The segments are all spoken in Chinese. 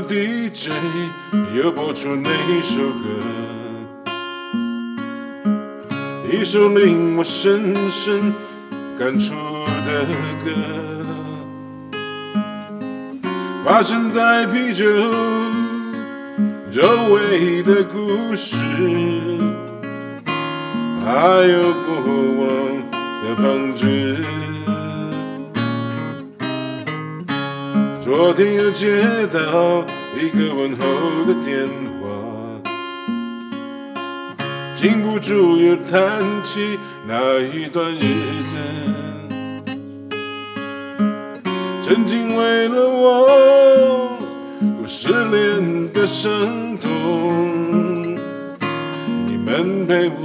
DJ 又播出那首歌，一首令我深深感触的歌，发生在啤酒周围的故事，还有过往的放置。昨天又接到一个问候的电话，禁不住又谈起那一段日子。曾经为了我，我失恋的伤痛，你们陪我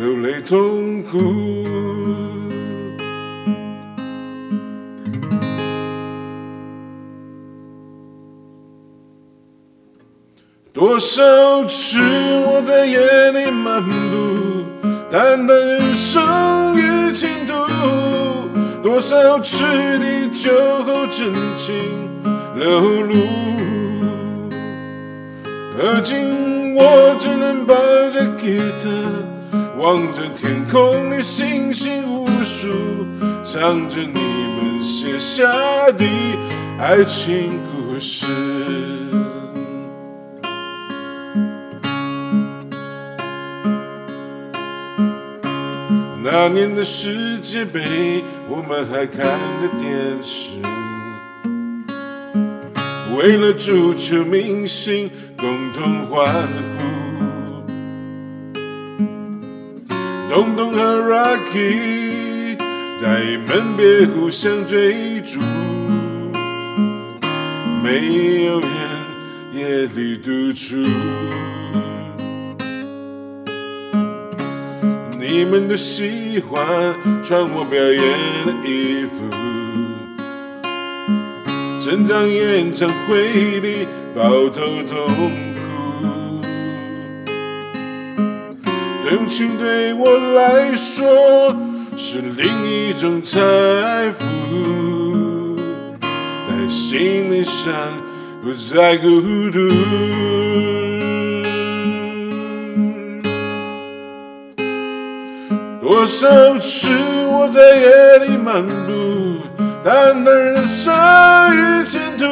流泪痛哭。多少次我在夜里漫步，谈谈人生与前途；多少次你酒后真情流露，而今我只能抱着吉他，望着天空里星星无数，唱着你们写下的爱情故事。那年的世界杯，我们还看着电视，为了足球明星共同欢呼。东东和 Rocky 在门边互相追逐，没有人夜里独处。你们都喜欢穿我表演的衣服，整场演唱会里抱头痛哭。动情对我来说是另一种财富，在心理上不再孤独。多少次我在夜里漫步，谈谈人生与前途；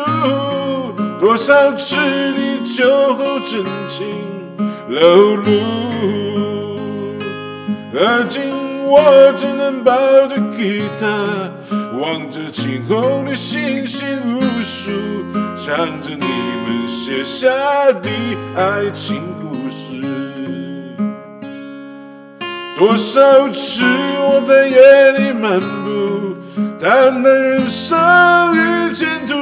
多少次你酒后真情。流露，而今我只能抱着吉他，望着晴空里星星无数，唱着你们写下的爱情多少次我在夜里漫步，谈谈人生与前途；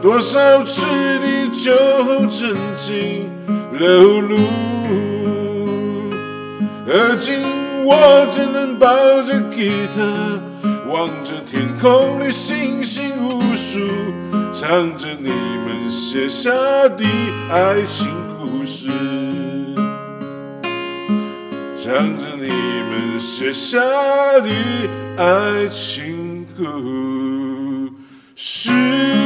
多少次你酒后真情流露，而今我只能抱着吉他，望着天空里星星无数，唱着你们写下的爱情故事。唱着你们写下的爱情故事。